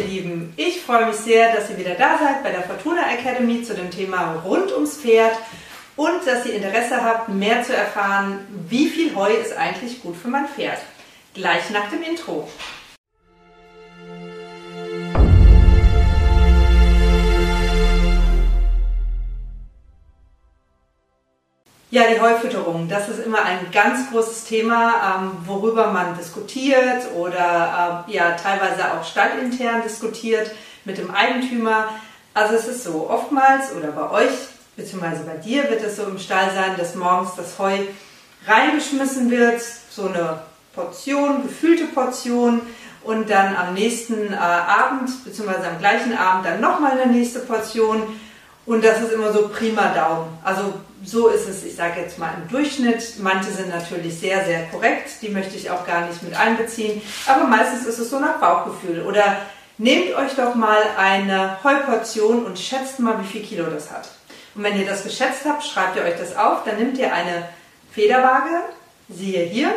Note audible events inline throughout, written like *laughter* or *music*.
ihr Lieben, ich freue mich sehr, dass ihr wieder da seid bei der Fortuna Academy zu dem Thema rund ums Pferd und dass ihr Interesse habt, mehr zu erfahren, wie viel Heu ist eigentlich gut für mein Pferd. Gleich nach dem Intro. Ja, die Heufütterung, das ist immer ein ganz großes Thema, ähm, worüber man diskutiert oder äh, ja teilweise auch stallintern diskutiert mit dem Eigentümer. Also es ist so, oftmals oder bei euch beziehungsweise bei dir wird es so im Stall sein, dass morgens das Heu reingeschmissen wird, so eine Portion, gefüllte Portion und dann am nächsten äh, Abend beziehungsweise am gleichen Abend dann nochmal eine nächste Portion und das ist immer so prima Daumen. Also so ist es, ich sage jetzt mal im Durchschnitt. Manche sind natürlich sehr, sehr korrekt, die möchte ich auch gar nicht mit einbeziehen. Aber meistens ist es so nach Bauchgefühl. Oder nehmt euch doch mal eine Heuportion und schätzt mal, wie viel Kilo das hat. Und wenn ihr das geschätzt habt, schreibt ihr euch das auf. Dann nehmt ihr eine Federwaage, siehe hier,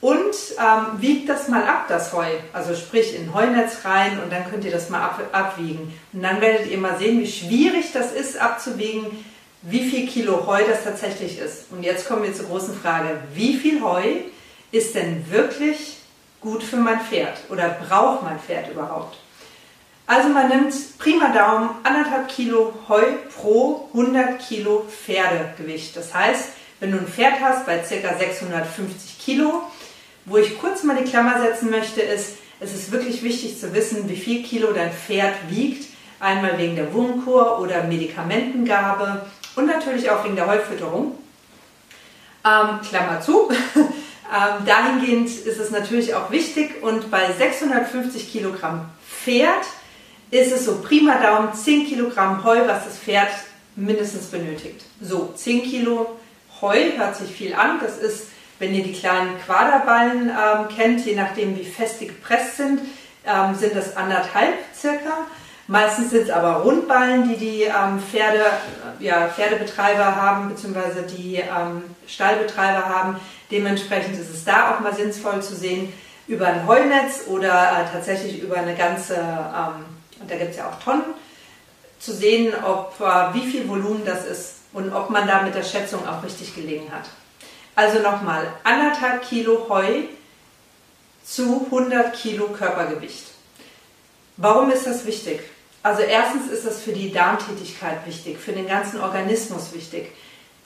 und ähm, wiegt das mal ab, das Heu. Also sprich in Heunetz rein und dann könnt ihr das mal ab, abwiegen. Und dann werdet ihr mal sehen, wie schwierig das ist abzuwiegen, wie viel Kilo Heu das tatsächlich ist. Und jetzt kommen wir zur großen Frage, wie viel Heu ist denn wirklich gut für mein Pferd oder braucht mein Pferd überhaupt? Also man nimmt prima Daumen anderthalb Kilo Heu pro 100 Kilo Pferdegewicht. Das heißt, wenn du ein Pferd hast bei ca. 650 Kilo, wo ich kurz mal die Klammer setzen möchte, ist, es ist wirklich wichtig zu wissen, wie viel Kilo dein Pferd wiegt. Einmal wegen der Wurmkur oder Medikamentengabe und natürlich auch wegen der Heufütterung. Ähm, Klammer zu. *laughs* ähm, dahingehend ist es natürlich auch wichtig und bei 650 Kilogramm Pferd ist es so prima Daumen 10 Kilogramm Heu, was das Pferd mindestens benötigt. So, 10 Kilo Heu hört sich viel an. Das ist, wenn ihr die kleinen Quaderballen ähm, kennt, je nachdem wie fest die gepresst sind, ähm, sind das anderthalb circa. Meistens sind es aber Rundballen, die die ähm, Pferde, ja, Pferdebetreiber haben, beziehungsweise die ähm, Stallbetreiber haben. Dementsprechend ist es da auch mal sinnvoll zu sehen, über ein Heunetz oder äh, tatsächlich über eine ganze, ähm, und da gibt es ja auch Tonnen, zu sehen, ob, äh, wie viel Volumen das ist und ob man da mit der Schätzung auch richtig gelegen hat. Also nochmal, anderthalb Kilo Heu zu 100 Kilo Körpergewicht. Warum ist das wichtig? Also erstens ist das für die Darmtätigkeit wichtig, für den ganzen Organismus wichtig.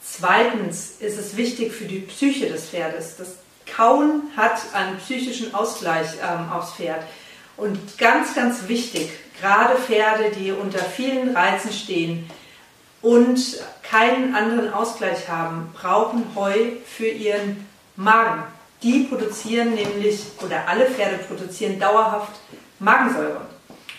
Zweitens ist es wichtig für die Psyche des Pferdes. Das Kauen hat einen psychischen Ausgleich ähm, aufs Pferd. Und ganz, ganz wichtig, gerade Pferde, die unter vielen Reizen stehen und keinen anderen Ausgleich haben, brauchen Heu für ihren Magen. Die produzieren nämlich, oder alle Pferde produzieren dauerhaft Magensäure.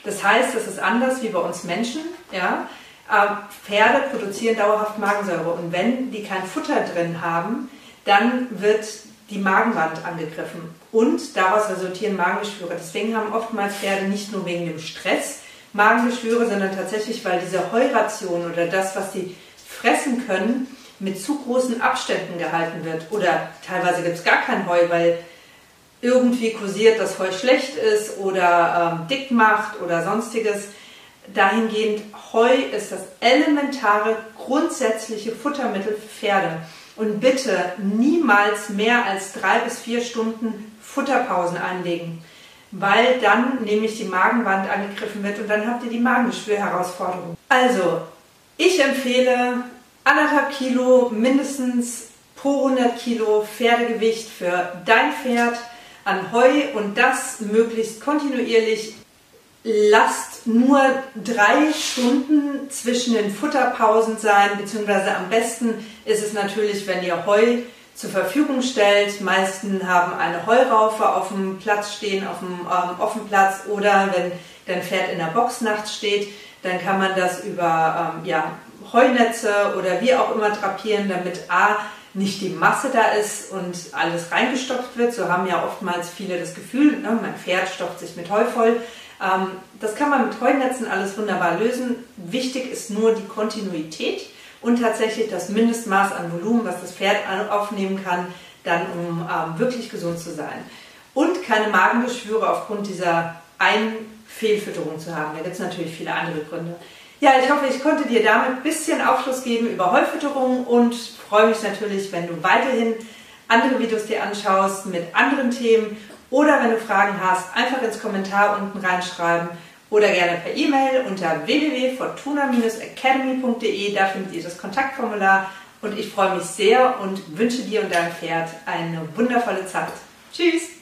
Das heißt, das ist anders wie bei uns Menschen. Ja? Ähm, Pferde produzieren dauerhaft Magensäure und wenn die kein Futter drin haben, dann wird die Magenwand angegriffen und daraus resultieren Magengeschwüre. Deswegen haben oftmals Pferde nicht nur wegen dem Stress Magengeschwüre, sondern tatsächlich, weil diese Heuration oder das, was sie fressen können, mit zu großen Abständen gehalten wird. Oder teilweise gibt es gar kein Heu, weil irgendwie kursiert, dass Heu schlecht ist oder ähm, dick macht oder sonstiges. Dahingehend, Heu ist das elementare, grundsätzliche Futtermittel für Pferde. Und bitte niemals mehr als drei bis vier Stunden Futterpausen einlegen, weil dann nämlich die Magenwand angegriffen wird und dann habt ihr die Magengeschwürherausforderung. Also, ich empfehle anderthalb Kilo mindestens pro 100 Kilo Pferdegewicht für dein Pferd an Heu und das möglichst kontinuierlich. Lasst nur drei Stunden zwischen den Futterpausen sein, beziehungsweise am besten ist es natürlich, wenn ihr Heu zur Verfügung stellt. Meisten haben eine Heuraufe auf dem Platz stehen, auf dem ähm, Offenplatz oder wenn dein Pferd in der Box nachts steht, dann kann man das über ähm, ja, Heunetze oder wie auch immer drapieren, damit A nicht die Masse da ist und alles reingestopft wird. So haben ja oftmals viele das Gefühl, ne, mein Pferd stopft sich mit Heu voll. Ähm, das kann man mit Heunetzen alles wunderbar lösen. Wichtig ist nur die Kontinuität und tatsächlich das Mindestmaß an Volumen, was das Pferd aufnehmen kann, dann um ähm, wirklich gesund zu sein. Und keine Magengeschwüre aufgrund dieser eine Fehlfütterung zu haben. Da gibt es natürlich viele andere Gründe. Ja, ich hoffe, ich konnte dir damit ein bisschen Aufschluss geben über Heufütterung und freue mich natürlich, wenn du weiterhin andere Videos dir anschaust mit anderen Themen oder wenn du Fragen hast, einfach ins Kommentar unten reinschreiben oder gerne per E-Mail unter www.fortuna-academy.de. Da findet ihr das Kontaktformular und ich freue mich sehr und wünsche dir und deinem Pferd eine wundervolle Zeit. Tschüss!